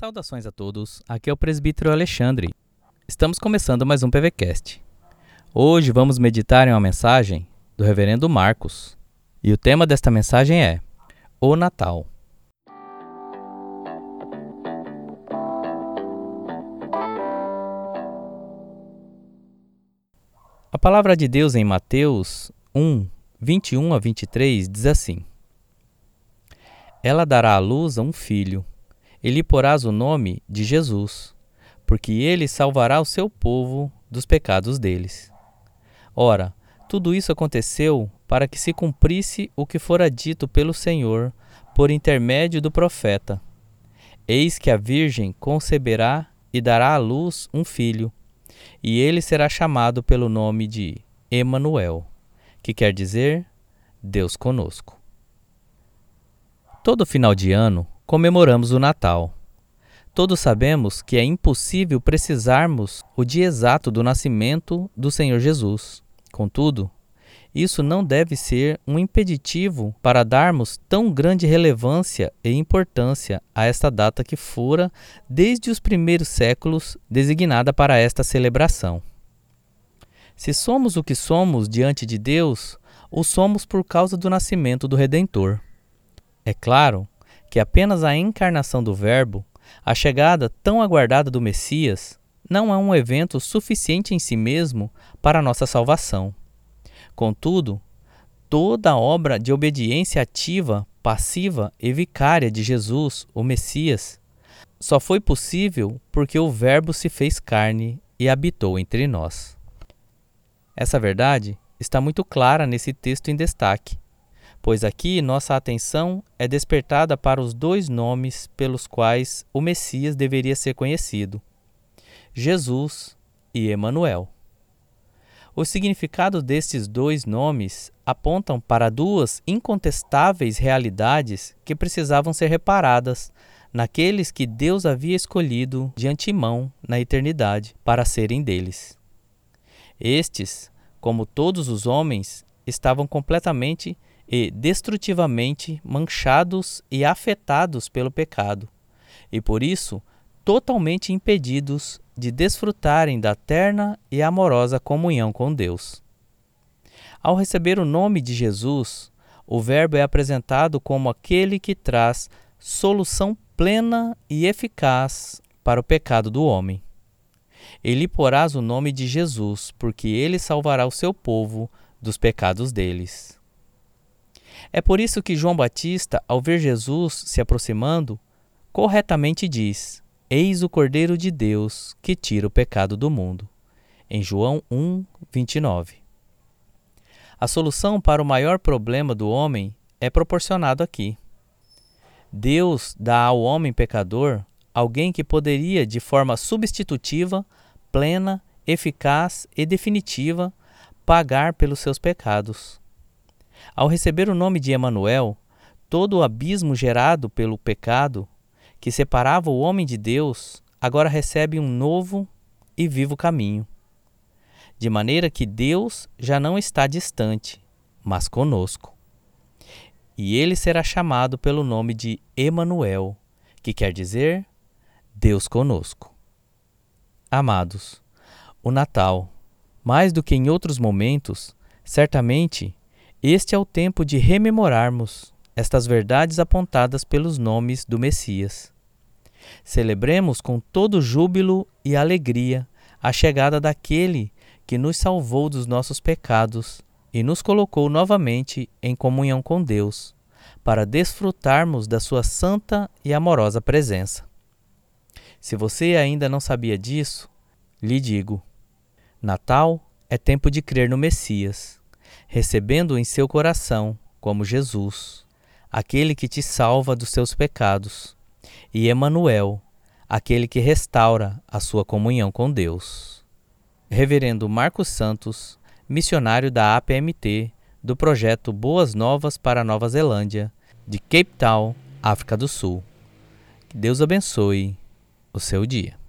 Saudações a todos, aqui é o presbítero Alexandre. Estamos começando mais um PVCast. Hoje vamos meditar em uma mensagem do reverendo Marcos. E o tema desta mensagem é O Natal. A palavra de Deus em Mateus 1, 21 a 23 diz assim: Ela dará à luz a um filho e lhe porás o nome de Jesus, porque ele salvará o seu povo dos pecados deles. Ora, tudo isso aconteceu para que se cumprisse o que fora dito pelo Senhor por intermédio do profeta. Eis que a Virgem conceberá e dará à luz um filho, e ele será chamado pelo nome de Emanuel, que quer dizer Deus conosco. Todo final de ano, comemoramos o Natal. Todos sabemos que é impossível precisarmos o dia exato do nascimento do Senhor Jesus. Contudo, isso não deve ser um impeditivo para darmos tão grande relevância e importância a esta data que fora, desde os primeiros séculos, designada para esta celebração. Se somos o que somos diante de Deus, o somos por causa do nascimento do Redentor. É claro que apenas a encarnação do Verbo, a chegada tão aguardada do Messias, não é um evento suficiente em si mesmo para nossa salvação. Contudo, toda a obra de obediência ativa, passiva e vicária de Jesus, o Messias, só foi possível porque o Verbo se fez carne e habitou entre nós. Essa verdade está muito clara nesse texto em destaque, pois aqui nossa atenção é despertada para os dois nomes pelos quais o Messias deveria ser conhecido: Jesus e Emanuel. O significado destes dois nomes apontam para duas incontestáveis realidades que precisavam ser reparadas naqueles que Deus havia escolhido de antemão na eternidade para serem deles. Estes, como todos os homens, estavam completamente e destrutivamente manchados e afetados pelo pecado, e por isso totalmente impedidos de desfrutarem da terna e amorosa comunhão com Deus. Ao receber o nome de Jesus, o Verbo é apresentado como aquele que traz solução plena e eficaz para o pecado do homem. Ele porás o nome de Jesus, porque ele salvará o seu povo dos pecados deles. É por isso que João Batista, ao ver Jesus se aproximando, corretamente diz: Eis o Cordeiro de Deus que tira o pecado do mundo. Em João 1, 29. A solução para o maior problema do homem é proporcionado aqui. Deus dá ao homem pecador alguém que poderia, de forma substitutiva, plena, eficaz e definitiva, pagar pelos seus pecados. Ao receber o nome de Emanuel, todo o abismo gerado pelo pecado, que separava o homem de Deus, agora recebe um novo e vivo caminho. De maneira que Deus já não está distante, mas conosco. E ele será chamado pelo nome de Emanuel, que quer dizer Deus conosco. Amados, o Natal, mais do que em outros momentos, certamente este é o tempo de rememorarmos estas verdades apontadas pelos nomes do Messias. Celebremos com todo júbilo e alegria a chegada daquele que nos salvou dos nossos pecados e nos colocou novamente em comunhão com Deus, para desfrutarmos da sua santa e amorosa presença. Se você ainda não sabia disso, lhe digo: Natal é tempo de crer no Messias recebendo em seu coração como Jesus, aquele que te salva dos seus pecados, e Emanuel, aquele que restaura a sua comunhão com Deus. Reverendo Marcos Santos, missionário da APMT, do projeto Boas Novas para Nova Zelândia, de Cape Town, África do Sul. Que Deus abençoe o seu dia.